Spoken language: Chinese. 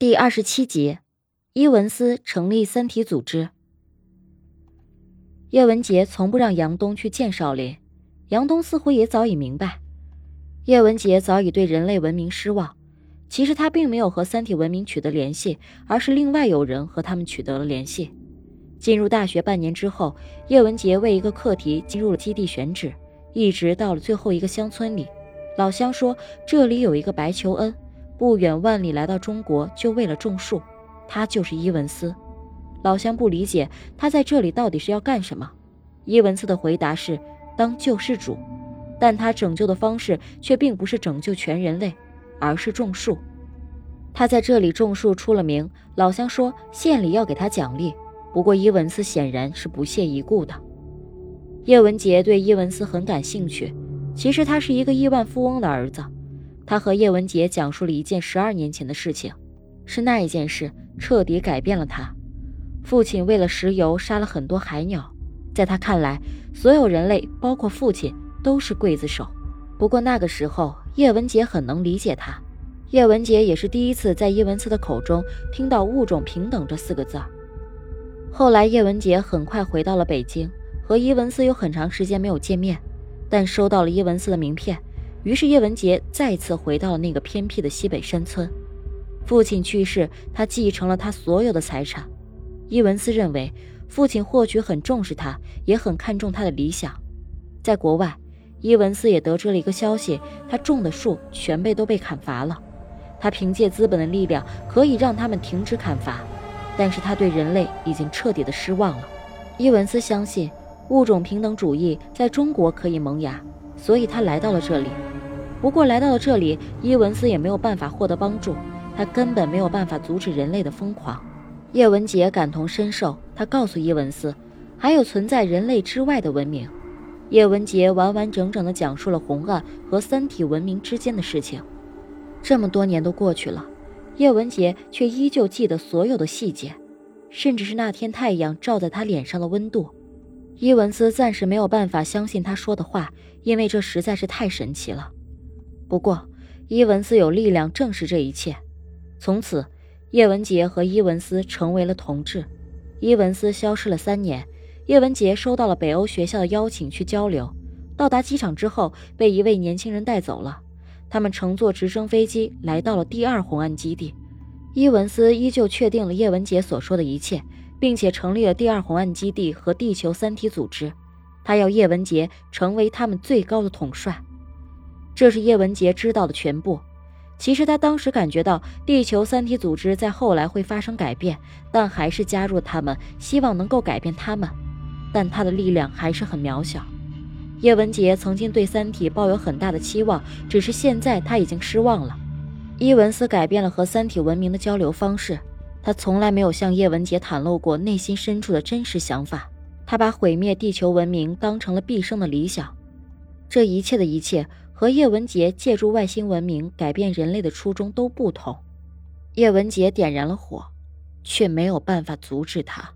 第二十七集，伊文斯成立三体组织。叶文洁从不让杨东去见少林，杨东似乎也早已明白，叶文洁早已对人类文明失望。其实他并没有和三体文明取得联系，而是另外有人和他们取得了联系。进入大学半年之后，叶文洁为一个课题进入了基地选址，一直到了最后一个乡村里，老乡说这里有一个白求恩。不远万里来到中国，就为了种树。他就是伊文斯。老乡不理解他在这里到底是要干什么。伊文斯的回答是当救世主，但他拯救的方式却并不是拯救全人类，而是种树。他在这里种树出了名，老乡说县里要给他奖励。不过伊文斯显然是不屑一顾的。叶文洁对伊文斯很感兴趣，其实他是一个亿万富翁的儿子。他和叶文洁讲述了一件十二年前的事情，是那一件事彻底改变了他。父亲为了石油杀了很多海鸟，在他看来，所有人类，包括父亲，都是刽子手。不过那个时候，叶文洁很能理解他。叶文洁也是第一次在伊文斯的口中听到“物种平等”这四个字。后来，叶文洁很快回到了北京，和伊文斯有很长时间没有见面，但收到了伊文斯的名片。于是叶文洁再次回到了那个偏僻的西北山村。父亲去世，他继承了他所有的财产。伊文斯认为，父亲或许很重视他，也很看重他的理想。在国外，伊文斯也得知了一个消息：他种的树全被都被砍伐了。他凭借资本的力量可以让他们停止砍伐，但是他对人类已经彻底的失望了。伊文斯相信物种平等主义在中国可以萌芽，所以他来到了这里。不过来到了这里，伊文斯也没有办法获得帮助，他根本没有办法阻止人类的疯狂。叶文洁感同身受，他告诉伊文斯，还有存在人类之外的文明。叶文洁完完整整地讲述了红岸和三体文明之间的事情。这么多年都过去了，叶文洁却依旧记得所有的细节，甚至是那天太阳照在他脸上的温度。伊文斯暂时没有办法相信他说的话，因为这实在是太神奇了。不过，伊文斯有力量证实这一切。从此，叶文洁和伊文斯成为了同志。伊文斯消失了三年，叶文洁收到了北欧学校的邀请去交流。到达机场之后，被一位年轻人带走了。他们乘坐直升飞机来到了第二红岸基地。伊文斯依旧确定了叶文洁所说的一切，并且成立了第二红岸基地和地球三体组织。他要叶文洁成为他们最高的统帅。这是叶文杰知道的全部。其实他当时感觉到地球三体组织在后来会发生改变，但还是加入他们，希望能够改变他们。但他的力量还是很渺小。叶文杰曾经对三体抱有很大的期望，只是现在他已经失望了。伊文斯改变了和三体文明的交流方式，他从来没有向叶文杰袒露过内心深处的真实想法。他把毁灭地球文明当成了毕生的理想。这一切的一切。和叶文洁借助外星文明改变人类的初衷都不同。叶文洁点燃了火，却没有办法阻止他。